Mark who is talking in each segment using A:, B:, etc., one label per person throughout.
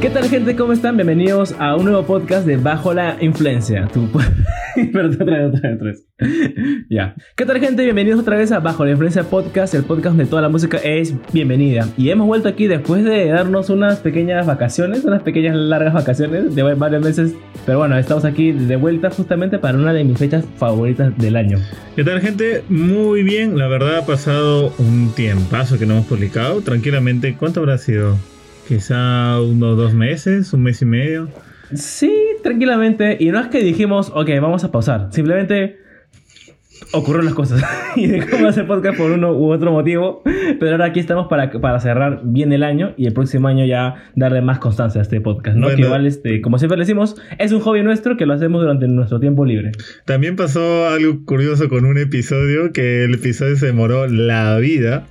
A: ¿Qué tal gente? ¿Cómo están? Bienvenidos a un nuevo podcast de Bajo la Influencia. Perdón, otra vez, otra vez, otra vez. ya. ¿Qué tal gente? Bienvenidos otra vez a Bajo la Influencia Podcast, el podcast donde toda la música es bienvenida. Y hemos vuelto aquí después de darnos unas pequeñas vacaciones, unas pequeñas largas vacaciones de varios meses. Pero bueno, estamos aquí de vuelta justamente para una de mis fechas favoritas del año.
B: ¿Qué tal gente? Muy bien, la verdad ha pasado un tiempazo que no hemos publicado. Tranquilamente, ¿cuánto habrá sido? Quizá unos dos meses, un mes y medio.
A: Sí, tranquilamente. Y no es que dijimos, ok, vamos a pausar. Simplemente ocurrieron las cosas. y dejamos de hacer podcast por uno u otro motivo. Pero ahora aquí estamos para, para cerrar bien el año y el próximo año ya darle más constancia a este podcast. ¿no? Que igual, este, como siempre le decimos, es un hobby nuestro que lo hacemos durante nuestro tiempo libre.
B: También pasó algo curioso con un episodio que el episodio se demoró la vida.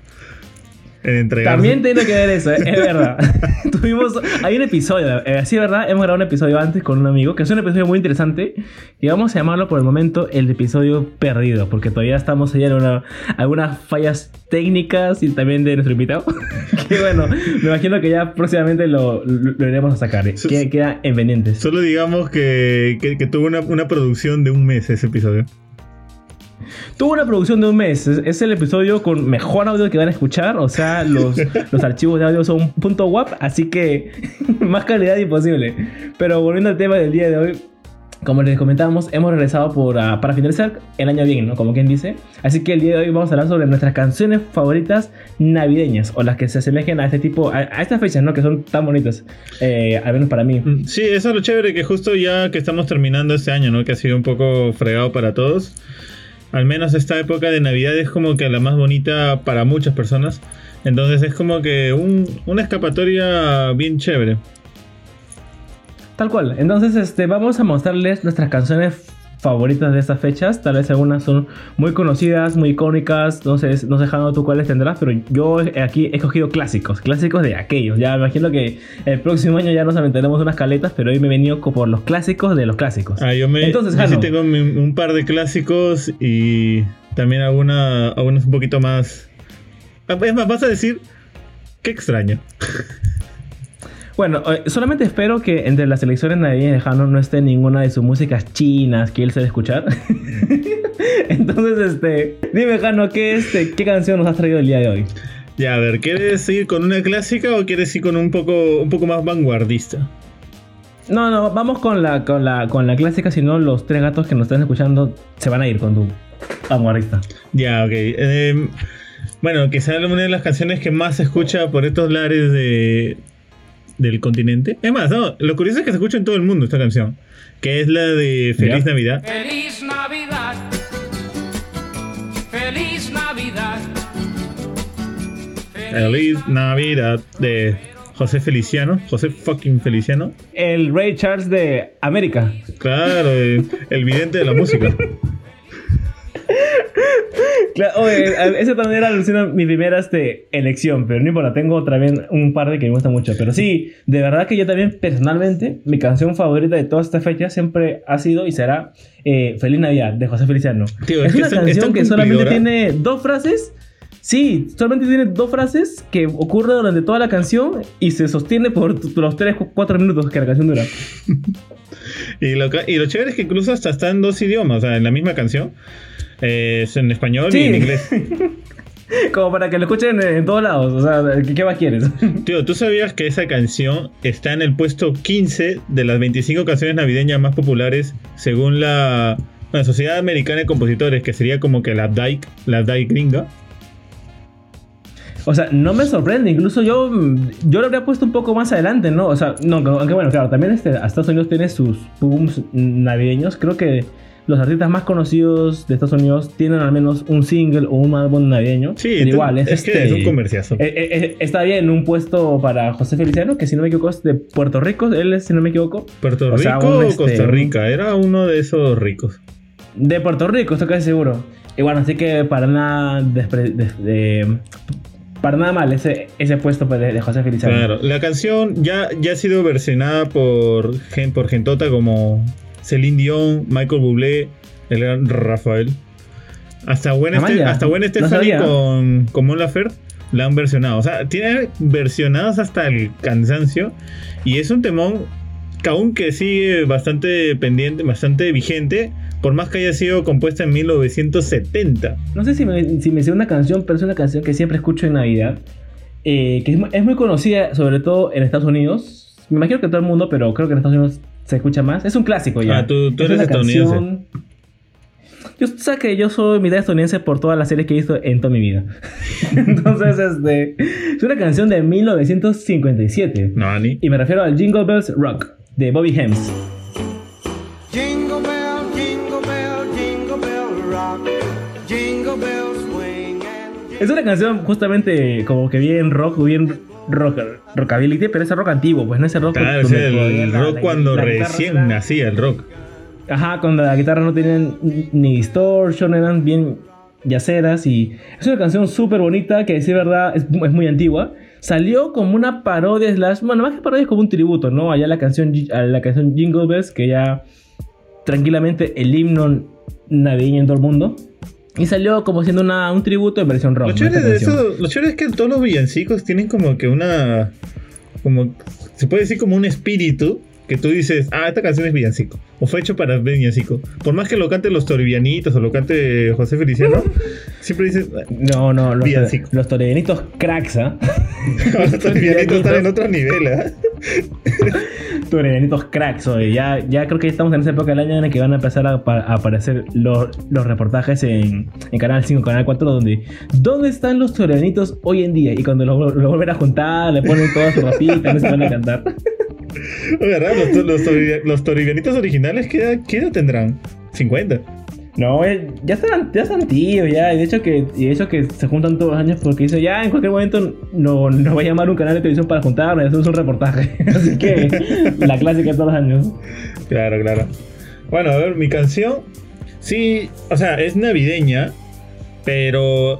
A: También tiene que ver eso, ¿eh? es verdad. Tuvimos, hay un episodio, eh, sí, verdad, hemos grabado un episodio antes con un amigo, que es un episodio muy interesante, y vamos a llamarlo por el momento el episodio perdido, porque todavía estamos allá en algunas fallas técnicas y también de nuestro invitado. que bueno, me imagino que ya próximamente lo, iremos a sacar, ¿eh? queda en pendientes.
B: Solo digamos que, que, tuvo una, una producción de un mes ese episodio.
A: Tuvo una producción de un mes. Es, el episodio con mejor audio que van a escuchar. O sea, los, los archivos de audio son punto .wap, así que más calidad imposible. Pero volviendo al tema del día de hoy, como les comentábamos, hemos regresado por, ah, para finalizar el año bien, ¿no? Como quien dice. Así que el día de hoy vamos a hablar sobre nuestras canciones favoritas navideñas o las que se asemejen a este tipo, a, estas fechas, ¿no? Que son tan bonitas, eh, al menos para mí.
B: Mm, sí, eso es lo chévere, que justo ya que estamos terminando este año, ¿no? Que ha sido un poco fregado para todos. Al menos esta época de Navidad es como que la más bonita para muchas personas. Entonces es como que una escapatoria bien chévere.
A: Tal cual. Entonces este, vamos a mostrarles nuestras canciones favoritas de estas fechas. Tal vez algunas son muy conocidas, muy icónicas. No sé, no sé Jano, tú cuáles tendrás, pero yo aquí he cogido clásicos, clásicos de aquellos. Ya me imagino que el próximo año ya nos aventaremos unas caletas, pero hoy me he venido por los clásicos de los clásicos.
B: Ah, yo me Entonces, yo sí tengo un par de clásicos y también alguna, algunos un poquito más. Es más, vas a decir, qué extraño.
A: Bueno, eh, solamente espero que entre las elecciones navideñas de Jano no esté ninguna de sus músicas chinas que él se escuchar. Entonces, este, dime Jano, ¿qué, este, ¿qué canción nos has traído el día de hoy?
B: Ya, a ver, ¿quieres ir con una clásica o quieres ir con un poco, un poco más vanguardista?
A: No, no, vamos con la, con la, con la clásica, si no los tres gatos que nos están escuchando se van a ir con tu vanguardista.
B: Ya, ok. Em, bueno, que sea una de las canciones que más se escucha por estos lares de, del continente. Es más, no, lo curioso es que se escucha en todo el mundo esta canción, que es la de Feliz Navidad. Feliz Navidad. Feliz Navidad. Feliz Navidad de José Feliciano, José fucking Feliciano.
A: El Ray Charles de América.
B: Claro, el vidente de la música.
A: Claro, esa también era mi primera este, elección, pero no importa, tengo también un par de que me gustan mucho. Pero sí, de verdad que yo también personalmente, mi canción favorita de toda esta fecha siempre ha sido y será eh, Feliz Navidad de José Feliciano. es, una canción que solamente tiene dos frases. Sí, solamente tiene dos frases que ocurre durante toda la canción y se sostiene por los 3, 4 minutos que la canción dura.
B: y, lo, y lo chévere es que incluso hasta está en dos idiomas, o sea, en la misma canción. Eh, es en español y en inglés.
A: Como para que lo escuchen en todos lados. O sea, ¿qué, más quieres?
B: Tío, ¿tú sabías que esa canción está en el puesto 15 de las 25 canciones navideñas más populares según la, Sociedad Americana de Compositores, que sería como que la DAIC, la DAIC gringa?
A: O sea, no me sorprende. Incluso yo, yo lo habría puesto un poco más adelante, ¿no? O sea, no, aunque bueno, claro, también este, Estados Unidos tiene sus booms navideños. Creo que los artistas más conocidos de Estados Unidos tienen al menos un single o un álbum navideño.
B: Sí, igual, es, es que es un comerciazo.
A: Eh, eh, eh, está bien un puesto para José Feliciano, que si no me equivoco es de Puerto Rico, él es, si no me equivoco.
B: ¿Puerto Rico o, este, Costa Rica? Era uno de esos ricos.
A: De Puerto Rico, estoy casi seguro. Y bueno, así que para nada para nada mal ese, ese puesto de, José Feliciano.
B: Claro, la canción ya, ya ha sido versionada por, por Gentota como Celine Dion, Michael Bublé, el gran Rafael. Hasta buen, este, hasta con, con Mon Laferte la han versionado. O sea, tiene versionados hasta el cansancio. Y es un temón que aún que sigue bastante pendiente, bastante vigente, por más que haya sido compuesta en 1970.
A: No sé si me, si me sé una canción, pero es una canción que siempre escucho en Navidad. eh, que es, es muy conocida, sobre todo en Estados Unidos. Me imagino que en todo el mundo, pero creo que en Estados Unidos se escucha más. Es un clásico ya.
B: Ah, tú- tú
A: Es
B: eres estadounidense.
A: canción- Yo sé que yo soy mitad estadounidense por todas las series que he visto en toda mi vida. Entonces, este, es una canción de 1957.
B: No, ni.
A: Y me refiero al Jingle Bells Rock de Bobby Hems. Es una canción justamente como que bien rock, bien rock, rockabilly, pero ese rock antiguo, pues no ese rock.
B: Claro, es el rock
A: la-
B: cuando
A: la
B: recién
A: era-
B: nacía el rock.
A: Ajá, cuando las guitarras no tenían ni distortion, eran bien yaceras y es una canción súper bonita que, decir verdad, es, es muy antigua. Salió como una parodia slash, bueno, más que parodia es como un tributo, ¿no? Allá la canción, a la canción Jingle Bells, que ya tranquilamente el himno navideño en todo el mundo. Y salió como siendo una, un tributo en versión rock.
B: Lo chévere, de eso, lo chévere es que todos los villancicos tienen como que una. como Se puede decir como un espíritu que tú dices, ah, esta canción es villancico. O fue hecho para villancico. Por más que lo cante los toribianitos o lo cante José Feliciano, siempre dices, "Ah,
A: No, no, los,
B: Villancico.
A: los torenitos cracks, ¿ah?
B: los toribianitos están en otro nivel, ¿ah?
A: Torenitos cracks, oye. Ya, ya creo que estamos en esa época del año en la que van a empezar a, apa- a aparecer los, los reportajes en, en Canal 5, Canal 4, donde ¿dónde están los torenitos hoy en día? Y cuando lo, lo vuelven a juntar, le ponen toda su ropita, no se van a cantar.
B: Los, los, los originales, ¿qué qué edad tendrán? 50.
A: No, eh, ya están, ya están tíos, ya. Y de hecho que, y de hecho que se juntan todos los años porque dice, ya en cualquier momento no, nos va a llamar un canal de televisión para juntarnos y hacemos un reportaje. Así que la clásica de todos los años.
B: Claro, claro. Bueno, a ver, mi canción. Sí, o sea, es navideña, pero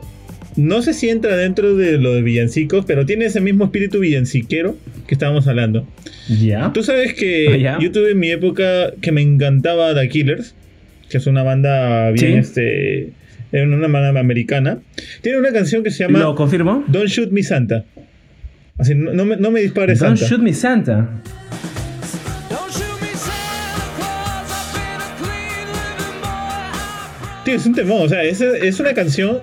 B: no sé si entra dentro de lo de villancicos, pero tiene ese mismo espíritu villanciquero que estábamos hablando.
A: Ya.
B: Tú sabes que
A: Ah,
B: yo tuve en mi época que me encantaba The Killers, que es una banda bien,
A: Sí.
B: este, es una banda americana. Tiene una canción que se llama
A: ¿Lo confirmo?
B: Don't Shoot Me Santa. Así, no, no me, no me dispares
A: Don't
B: Santa.
A: shoot me Santa.
C: Don't shoot me, Santa Claus. I've been a clean living boy. I
B: Tío, es un temón, o sea, es, es una canción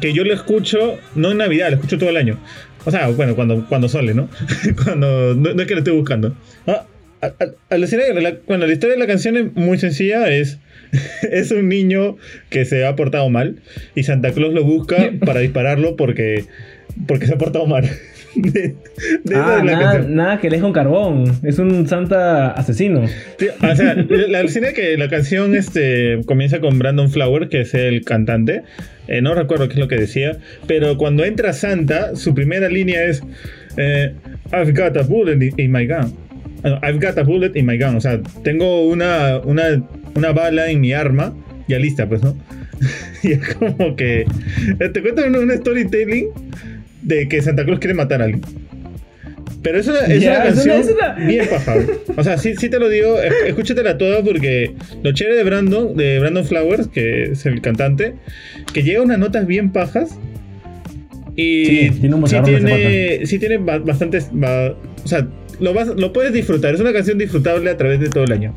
B: que yo lo escucho, no en Navidad, lo escucho todo el año. O sea, bueno, cuando, cuando sale, ¿no? cuando, no, no es que lo esté buscando. Ah, alucina que la- bueno, la historia de la canción es muy sencilla, es, es un niño que se ha portado mal y Santa Claus lo busca para dispararlo porque, porque se ha portado mal. De, de
A: Ah, nada, nada que le un carbón. Es un santa asesino.
B: Sí, o sea, la alucina que la canción este, comienza con Brandon Flower, que es el cantante. Eh, no recuerdo qué es lo que decía. Pero cuando entra Santa, su primera línea es eh, I've got a bullet in my gun. I've got a bullet in my gun. O sea, tengo una, una, una bala en mi arma. Ya lista, pues, ¿no? y es como que... eh, Te cuento un, un storytelling de que Santa Claus quiere matar a alguien. Pero es una, es
A: Ya,
B: una
A: es
B: canción
A: una- es una-
B: bien pasable. O sea, sí, sí te lo digo, es- escúchatela toda porque lo chévere de Brandon, de Brandon Flowers, que es el cantante, que llega unas notas bien pajas. Y
A: Sí, tiene un
B: sí tiene, sí tiene ba- bastantes. ba- o sea, lo, vas, lo puedes disfrutar. Es una canción disfrutable a través de todo el año.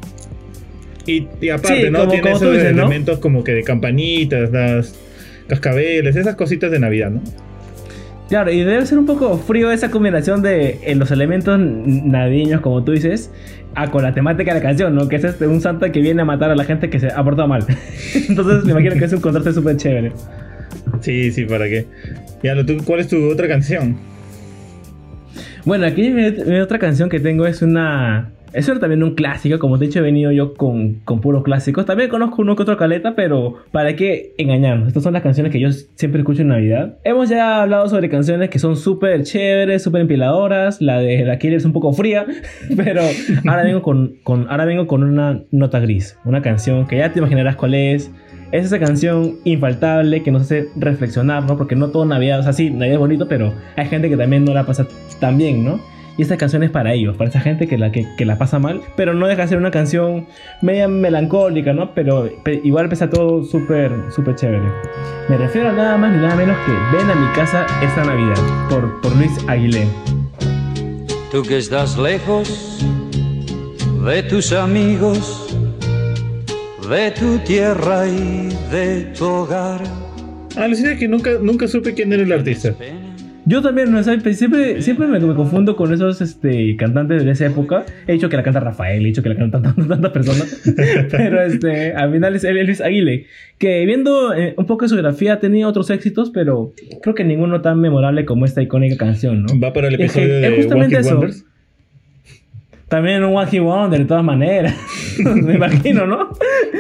B: Y, y aparte,
A: Sí,
B: ¿no?
A: como-
B: tiene
A: como
B: esos
A: dices, ¿no?
B: elementos como que de campanitas, las cascabeles, esas cositas de Navidad, ¿no?
A: Claro, y debe ser un poco frío esa combinación de eh, los elementos navideños, como tú dices, a con la temática de la canción, ¿no? Que es este, un santa que viene a matar a la gente que se ha portado mal. Entonces me imagino que es un contraste súper chévere.
B: Sí, sí, ¿para qué? Tú- ¿cuál es tu otra canción?
A: Bueno, aquí mi, mi otra canción que tengo es una... Es también un clásico, como te he dicho, he venido yo con, con puros clásicos. También conozco uno que otro caleta, pero ¿para qué engañarnos? Estas son las canciones que yo siempre escucho en Navidad. Hemos ya hablado sobre canciones que son súper chéveres, súper empiladoras. La de la Killer es un poco fría, pero ahora vengo con, con, ahora vengo con una nota gris. Una canción que ya te imaginarás cuál es. Es esa canción infaltable que nos hace reflexionar, ¿no? Porque no todo Navidad es así, Navidad es bonito, pero hay gente que también no la pasa tan bien, ¿no? y esta canción es para ellos, para esa gente que la, que, que la pasa mal, pero no deja de ser una canción media melancólica, ¿no? Pero, pe- igual pesa todo súper, súper chévere. Me refiero a nada más ni nada menos que Ven a mi casa esta Navidad, por, por Luis Aguilé.
D: Tú que estás lejos de tus amigos, de tu tierra y de tu hogar.
B: Alucina que nunca, nunca supe quién era el artista.
A: Yo también, no sé, pues, siempre, siempre me, me confundo con esos este, cantantes de esa época. He dicho que la canta Rafael, he dicho que la cantan tantas, tantas personas. Pero este, al final es Luis Aguile. Que viendo eh, un poco de su grafía ha tenido otros éxitos, pero creo que ninguno tan memorable como esta icónica canción, ¿no?
B: Va para el
A: Es que
B: episodio
A: es
B: de
A: justamente
B: One
A: eso.
B: Wonders.
A: También un One Hit Wonder, de todas maneras. me imagino, ¿no?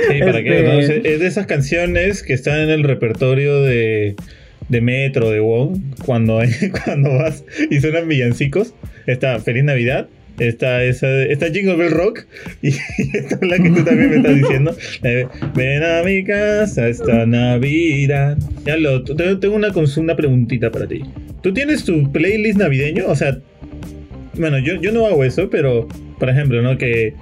B: Sí, para qué.
A: Este,
B: ¿no? Es- Es de esas canciones que están en el repertorio de, de Metro, de WOW, cuando, cuando vas y suenan villancicos. Está Feliz Navidad. Está, esa, está Jingle Bell Rock y, esta es la que tú también me estás diciendo. Ven a mi casa esta Navidad. Ya lo, te- tengo una, una preguntita para ti. ¿Tú tienes tu playlist navideño? O sea, bueno, yo, yo no hago eso, pero por ejemplo, ¿no? Que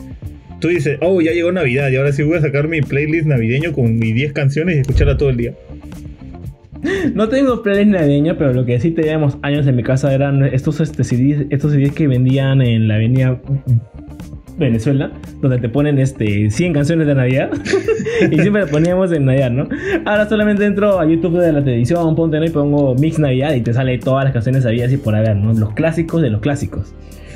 B: tú dices, oh, ya llegó Navidad y ahora sí voy a sacar mi playlist navideño con mis 10 canciones y escucharla todo el día.
A: No tengo playlist navideño, pero lo que sí teníamos años en mi casa eran estos, este, estos CDs que vendían en la avenida Venezuela, donde te ponen este, 100 canciones de Navidad. y siempre le poníamos en Navidad, ¿no? Ahora solamente entro a YouTube de la televisión, ponte ¿no? y pongo Mix Navidad y te sale todas las canciones navideñas y por haber, ¿no? Los clásicos de los clásicos.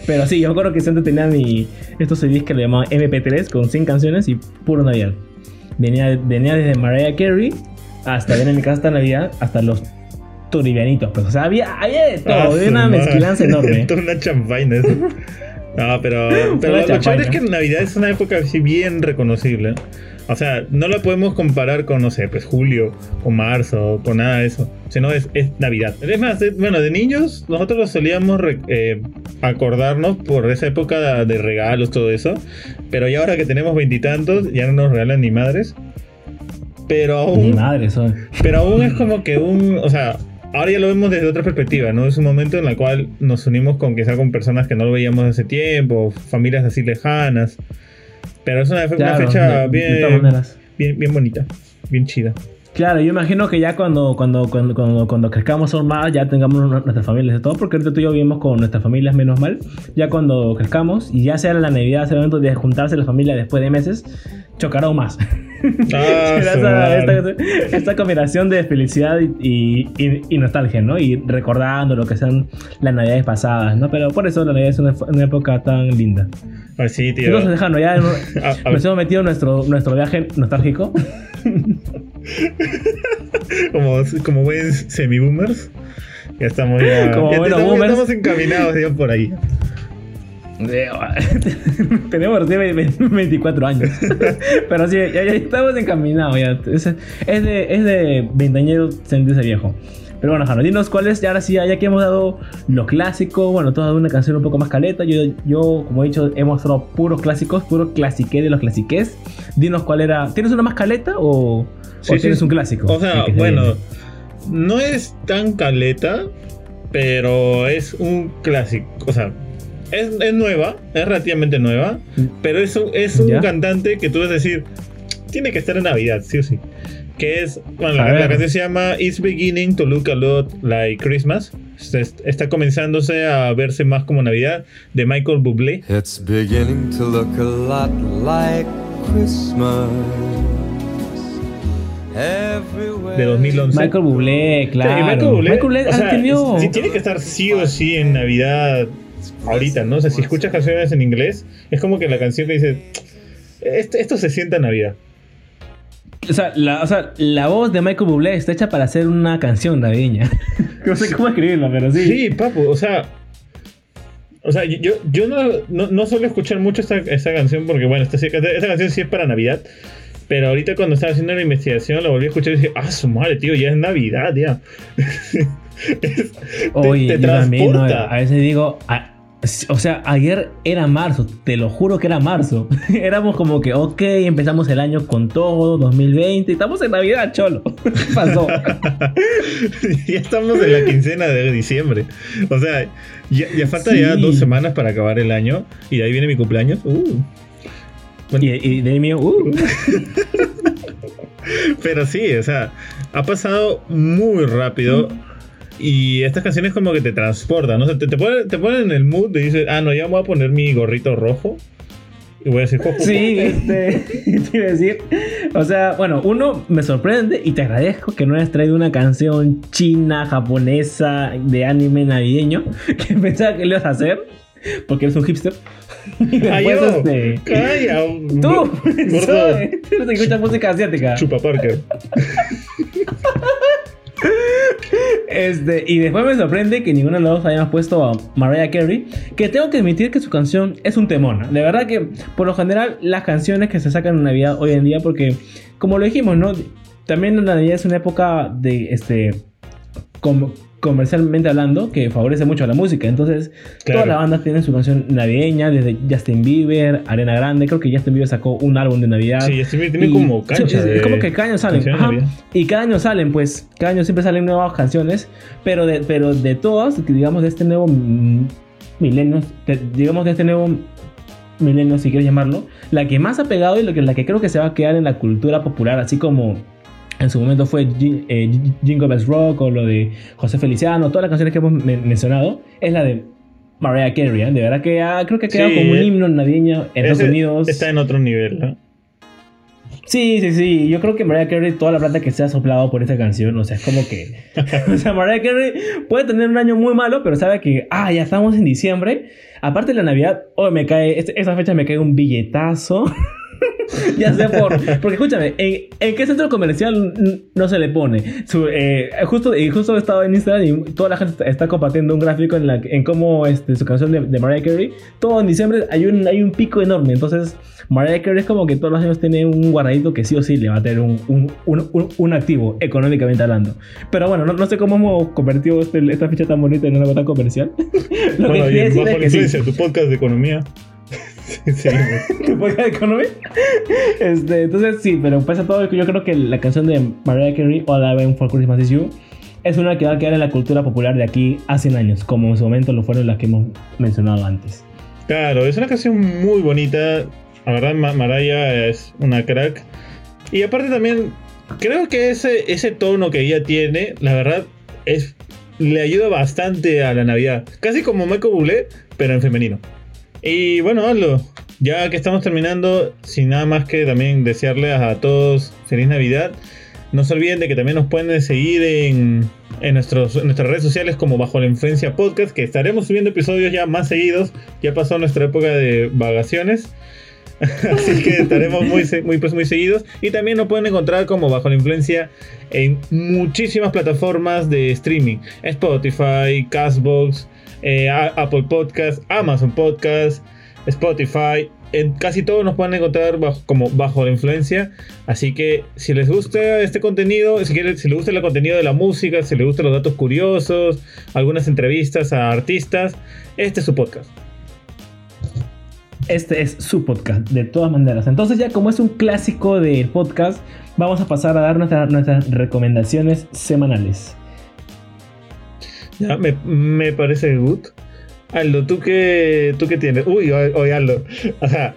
A: Pero sí, yo me acuerdo que siempre tenía mi, estos CDs que le llamaban MP3 con 100 canciones y puro Navidad. Venía, venía desde Mariah Carey hasta ven en mi casa hasta Navidad, hasta los turibianitos. Pues, o sea, había, había de todo,
B: Ah,
A: había una
B: madre.
A: mezquilanza enorme.
B: Toda una champaña eso. No, pero, pero lo, chévere es que Navidad es una época así bien reconocible. O sea, no la podemos comparar con, no sé, pues julio o marzo, con nada de eso. Sino es, es Navidad. Es más, es- bueno, de niños nosotros solíamos re- eh, acordarnos por esa época de, de regalos, todo eso. Pero ya ahora que tenemos veintitantos, ya no nos regalan ni madres. Pero aún...
A: Mi madre, eso.
B: Pero aún es como que un. O sea, ahora ya lo vemos desde otra perspectiva, ¿no? Es un momento en el cual nos unimos con quizá con personas que no lo veíamos hace tiempo, familias así lejanas. Pero es una, fe- una
A: Claro,
B: fecha
A: de- de
B: bien,
A: maneras.
B: bien, bien bonita, bien chida.
A: Claro, yo imagino que ya cuando, cuando, cuando, cuando, cuando crezcamos aún más, ya tengamos nu- nuestras familias de todo, porque ahorita tú y yo vivimos con nuestras familias, menos mal. Ya cuando crezcamos y ya sea la Navidad, sea el momento de juntarse la familia después de meses, chocará aún más.
B: Ah,
A: esta, esta combinación de felicidad y, y- y- y nostalgia, ¿no? Y recordando lo que sean las navidades pasadas, ¿no? Pero por eso la Navidad es una, una época tan linda.
B: Ay, sí, tío.
A: Entonces, ya, hemos-
B: A- a ver.
A: nos hemos metido en nuestro, nuestro viaje nostálgico.
B: Como, como buen semi-boomers. Ya estamos ya.
A: Como
B: ya
A: buenos
B: estamos,
A: boomers.
B: estamos encaminados ya por ahí.
A: Tenemos recién ve- ve- 24 años. Pero sí, ya, ya estamos encaminados. Ya. Es, es de, es de sentirse viejo. Pero bueno, Jano, dinos cuál es, y ahora sí, ya que hemos dado lo clásico, bueno, toda una canción un poco más caleta. Yo, yo como he dicho, he mostrado puros clásicos, puro clasiqué de los clasiqués. Dinos cuál era. ¿Tienes una más caleta o,
B: Sí,
A: o
B: sí.
A: tienes un clásico?
B: O sea,
A: se
B: bueno,
A: viene?
B: no es tan caleta, pero es un clásico. O sea, es, es nueva, es relativamente nueva, pero es un, es un
A: ¿Ya?
B: cantante que tú vas a decir, tiene que estar en Navidad, sí o sí. Que es, bueno, la, la canción se llama It's Beginning to Look a Lot Like Christmas. Está comenzándose a verse más como Navidad, de Michael Bublé.
E: It's beginning to look a lot like Christmas. Everywhere.
B: De 2011.
A: Michael Bublé, claro.
B: Sí, Michael Bublé,
A: Bublé
B: o
A: ha
B: sea,
A: tenido-
B: sí, tiene que estar sí o sí en Navidad ahorita, ¿no? O sea, si escuchas canciones en inglés, es como que la canción que dice, esto, esto se sienta en Navidad.
A: O sea, la, o sea, la voz de Michael Bublé está hecha para hacer una canción navideña. no sé cómo escribirla, pero sí.
B: Sí, papu, o sea... O sea, yo, yo no, no, no suelo escuchar mucho esta, esta canción porque, bueno, esta, canción sí es para Navidad. Pero ahorita cuando estaba haciendo la investigación la volví a escuchar y dije, ah, su madre, tío, ya es Navidad, ya. Es-
A: Oye,
B: te transporta.
A: a veces digo, a, O sea, ayer era marzo, te lo juro que era marzo. Éramos como que, ok, empezamos el año con todo, 2020, estamos en Navidad, cholo. ¿Qué pasó?
B: ya estamos en la quincena de diciembre. O sea, ya, ya falta ya dos semanas para acabar el año. Y de ahí viene mi cumpleaños. Uh.
A: y, y de ahí mío, uh.
B: Pero sí, o sea, ha pasado muy rápido. Y estas canciones como que te transportan, ¿no? O sea, te, te ponen, te ponen en el mood y dices, ah, no, ya me voy a poner mi gorrito rojo. Y voy a decir, "Jo, jo, jo".
A: Sí, este, te iba a decir. O sea, bueno, uno me sorprende y te agradezco que no hayas traído una canción china, japonesa, de anime navideño, que pensaba que lo ibas a hacer, porque eres un hipster. Y
B: Ah,
A: después,
B: yo.
A: este,
B: Calla,
A: Tú,
B: gordo
A: escuchas música asiática.
B: chupa Parker.
A: Este, y después me sorprende que ninguno de los dos hayamos puesto a Mariah Carey, que tengo que admitir que su canción es un temón. De verdad que, por lo general, las canciones que se sacan en Navidad hoy en día, porque, como lo dijimos, ¿no? También la Navidad es una época de, este, com- comercialmente hablando, que favorece mucho a la música. Entonces,
B: Claro.
A: todas las bandas tienen su canción navideña, desde Justin Bieber, Arena Grande, creo que Justin Bieber sacó un álbum de Navidad.
B: Sí, este tiene
A: Y-
B: como cancha.
A: sí,
B: de
A: como que cada año salen. ajá. Y cada año salen, pues, cada año siempre salen nuevas canciones, pero de, pero de todas, que digamos, de este nuevo milenio, de- digamos, de este nuevo milenio, si quieres llamarlo, la que más ha pegado y lo que, la que creo que se va a quedar en la cultura popular, así como en su momento fue eh, Jingle Bells Rock o lo de José Feliciano, todas las canciones que hemos men- mencionado, es la de Mariah Carey, ¿eh? de verdad que ah, creo que ha quedado
B: Sí,
A: como un
B: eh,
A: himno navideño en Estados Unidos.
B: Está en otro nivel, ¿no?
A: Sí, sí, sí. Yo creo que Mariah Carey, toda la plata que se ha soplado por esta canción, o sea, es como que. o sea, Mariah Carey puede tener un año muy malo, pero sabe que, ah, ya estamos en diciembre. Aparte de la Navidad, hoy me cae, esa fecha me cae un billetazo. ya sé por. Porque escúchame, ¿en, en qué centro comercial no se le pone? Su, eh, justo, y justo he estado en Instagram y toda la gente está, compartiendo un gráfico en, la, en cómo este, su canción de, de Mariah Carey, todo en diciembre hay un, hay un pico enorme. Entonces, Mariah Carey es como que todos los años tiene un guardadito que sí o sí le va a tener un, un, un, un- activo, económicamente hablando. Pero bueno, no, no sé cómo hemos convertido este- esta fecha tan bonita en algo tan comercial. Lo
B: Bueno,
A: que
B: y bajo la
A: que sí.
B: influencia, tu podcast de economía. sí,
A: ¿Tu podcast de? Este, entonces sí, pero pese a todo, yo creo que la canción de Mariah Carey, All I Want for Christmas Is You, es una que va a quedar en la cultura popular de aquí 100 años, como en su momento lo fueron las que hemos mencionado antes.
B: Claro, es una canción muy bonita. La verdad, Ma- Mariah es una crack. Y aparte también, creo que ese, ese tono que ella tiene, la verdad, es le ayuda bastante a la Navidad. Casi como Michael Bublé, pero en femenino. Y bueno, hazlo. Ya que estamos terminando, sin nada más que también desearles a todos feliz Navidad. No se olviden de que también nos pueden seguir en, en, nuestros, nuestras redes sociales como Bajo la Influencia Podcast, que estaremos subiendo episodios ya más seguidos. Ya pasó nuestra época de vacaciones. Así que estaremos muy, muy, pues, muy seguidos. Y también nos pueden encontrar como Bajo la Influencia en muchísimas plataformas de streaming. Spotify, Castbox, eh, Apple Podcast, Amazon Podcast, Spotify. Casi todos nos pueden encontrar bajo- como bajo la influencia. Así que si les gusta este contenido, si, quieren, si les gusta el contenido de la música, si les gustan los datos curiosos, algunas entrevistas a artistas, este es su podcast.
A: Este es su podcast, de todas maneras. Entonces ya como es un clásico del podcast, vamos a pasar a dar nuestra- nuestras recomendaciones semanales.
B: Ya, me, me parece good. Aldo, ¿tú qué, ¿tú qué tienes? Uy, oye, Aldo. O sea,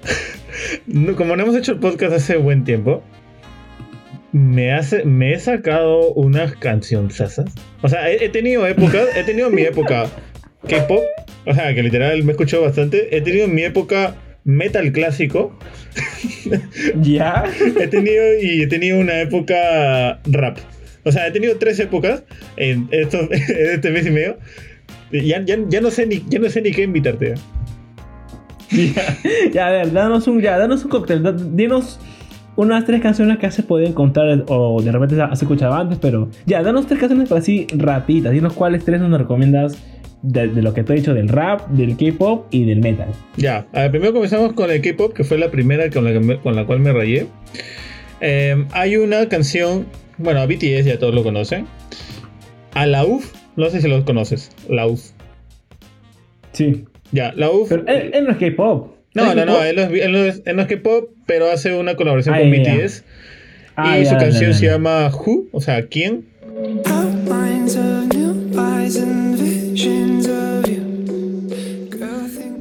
B: no- como no hemos hecho el podcast hace buen tiempo, me, hace, me he sacado unas cancionzasas. O sea, he, he tenido épocas, he tenido mi época K-pop, o sea, que literal me escucho bastante. He tenido mi época metal clásico.
A: Ya.
B: he tenido y he tenido una época rap. O sea, he tenido tres épocas en, estos, en este mes y medio. Ya, ya, ya no sé ni, ya no sé ni qué invitarte.
A: ya, ya, a ver, danos un, ya, danos un cóctel. da- Dinos unas tres canciones que has podido encontrar o de repente has escuchado antes, pero ya, danos tres canciones para así rapiditas. Dinos cuáles tres nos recomiendas de, de lo que te he dicho del rap, del K-pop y del metal.
B: Ya, a ver, primero comenzamos con el K-pop, que fue la primera con la, con la cual me rayé. Eh, hay una canción, bueno, a BTS ya todos lo conocen. A la UF, no sé si los conoces. La UF.
A: Sí.
B: Ya, la UF.
A: Pero él, él no es K-pop.
B: no,
A: ¿Es
B: no, no, él no, es, él no es- él no es K-pop, pero hace una colaboración
A: Ah,
B: con. BTS.
A: Ah,
B: y su canción se llama Who, o sea, ¿quién?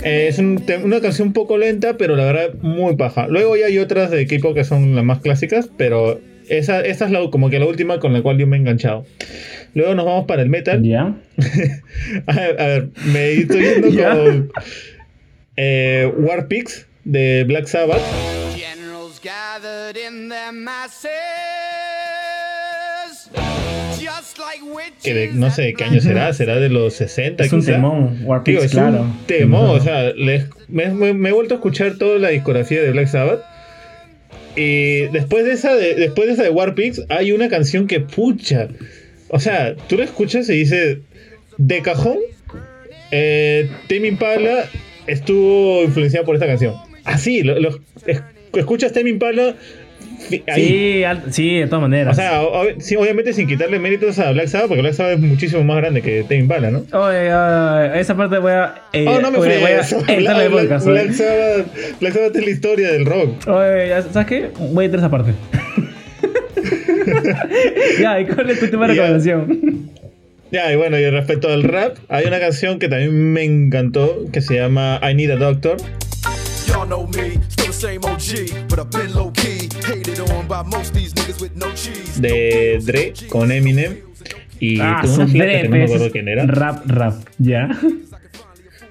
B: Eh, es un una canción un poco lenta, pero la verdad muy paja. Luego ya hay otras de K-pop que son las más clásicas, pero esa, esa es la, como que la última con la cual yo me he enganchado. Luego nos vamos para el metal.
A: Ya.
B: A ver, a ver, me estoy yendo
A: Ya.
B: con eh, War Pigs de Black Sabbath.
F: Generals gathered in their masses, just like witches.
B: Que de- no sé de qué año será, será de los 60
A: Es un
B: quizá.
A: temón. War
B: Tío,
A: Pigs,
B: es
A: claro.
B: un temón, o sea, le- me, me- me he vuelto a escuchar toda la discografía de Black Sabbath. Y después de esa de, después de esa de War Pigs, hay una canción que pucha. O sea, tú la escuchas y dices, de cajón, eh, Impala estuvo influenciado por esta canción. Así, lo, lo- es- escuchas Tame Impala.
A: Sí, al- sí, de todas maneras.
B: O sea, o- o- sí, obviamente sin quitarle méritos a Black Sabbath, porque Black Sabbath es muchísimo más grande que Tame Impala, ¿no?
A: Oye, oye, esa parte voy a. Eh,
B: Oh, no me
A: voy, a- voy a
B: fríes.
A: editarla de
B: Black,
A: podcast.
B: Black
A: oye.
B: Sabbath, Black Sabbath es la historia del rock.
A: Oye, ¿sabes qué? Voy a editar esa parte. ya, ¿y cuál es tu tema de
B: Ya.
A: recomendación?
B: Ya, y bueno, y respecto al rap, hay una canción que también me encantó, que se llama I Need a Doctor,
G: Y'all know me, still the same OG, but I've been low key.
B: De Dre con Eminem. Y
A: ah,
B: con una
A: su
B: flaca que no me
A: Dre,
B: acuerdo
A: pues,
B: quién era.
A: Rap, rap, ya.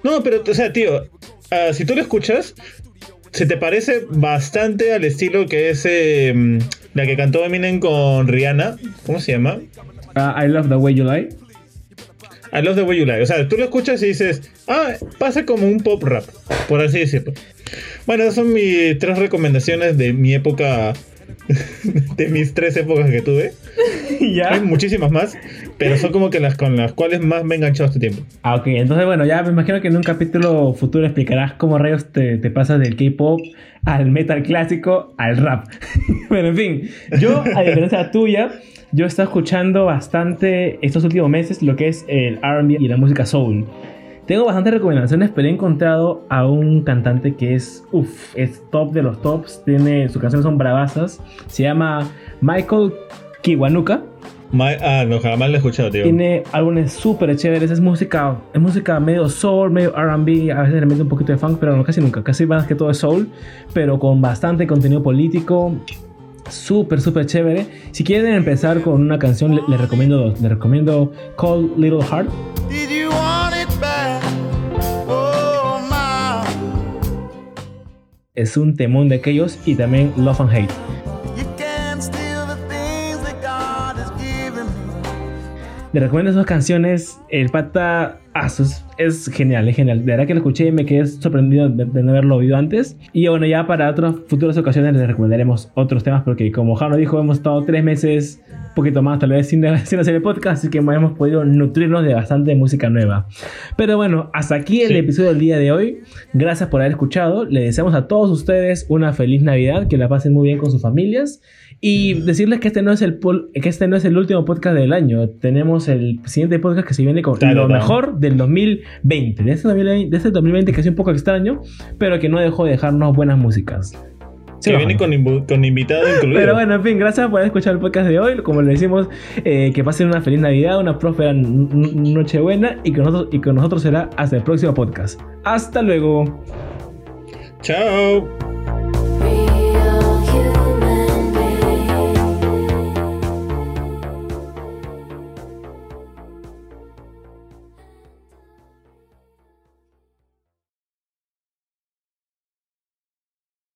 B: No, pero, o sea, tío, ah, si tú lo escuchas, se te parece bastante al estilo que es eh, la que cantó Eminem con Rihanna. ¿Cómo se llama?
A: Ah, I love the way you lie.
B: I Love the Way You Lie. O sea, tú lo escuchas y dices, ah, pasa como un pop rap, por así decirlo. Bueno, esas son mis tres recomendaciones de mi época, de mis tres épocas que tuve.
A: ya.
B: Hay muchísimas más, pero son como que las con las cuales más me he enganchado este tiempo.
A: Ah, ok, entonces bueno, ya me imagino que en un capítulo futuro explicarás cómo rayos te, te pasas del K-pop al metal clásico al rap. bueno, en fin, yo, a diferencia tuya, yo he estado escuchando bastante estos últimos meses lo que es el RB y la música soul. Tengo bastantes recomendaciones, pero he encontrado a un cantante que es, uff, es top de los tops. Tiene, sus canciones son bravasas. Se llama Michael Kiwanuka.
B: Ma- ah, no, jamás lo he escuchado, tío.
A: Tiene álbumes súper chéveres, es música, es música medio soul, medio RB, a veces le mete un poquito de funk, pero no casi nunca, casi más que todo es soul, pero con bastante contenido político, súper, súper chévere. Si quieren empezar con una canción, le- les recomiendo dos. Les recomiendo Cold Little Heart, es un temón de aquellos, y también Love and Hate. Les recomiendo esas canciones. El pata ah, es, es genial, es genial. De verdad que lo escuché y me quedé sorprendido de, de no haberlo oído antes. Y bueno, ya para otras futuras ocasiones les recomendaremos otros temas porque como Jano dijo, hemos estado tres meses, poquito más tal vez sin, sin hacer el podcast, así que hemos podido nutrirnos de bastante música nueva. Pero bueno, hasta aquí el
B: Sí.
A: episodio del día de hoy. Gracias por haber escuchado. Les deseamos a todos ustedes una feliz Navidad, que la pasen muy bien con sus familias. Y decirles que este no es el que este no es el último podcast del año. Tenemos el siguiente podcast que se viene con
B: Claro,
A: lo
B: claro.
A: mejor del 2020. De este 2020, de este 2020 que es un poco extraño, pero que no dejó de dejarnos buenas músicas. Sí,
B: que viene con, invitado incluido.
A: Pero bueno, en fin, gracias por haber escuchado el podcast de hoy. Como le decimos, eh, que pasen una feliz Navidad, una próspera Nochebuena y con nosotros, y con nosotros será hasta el próximo podcast. Hasta luego.
B: Chao.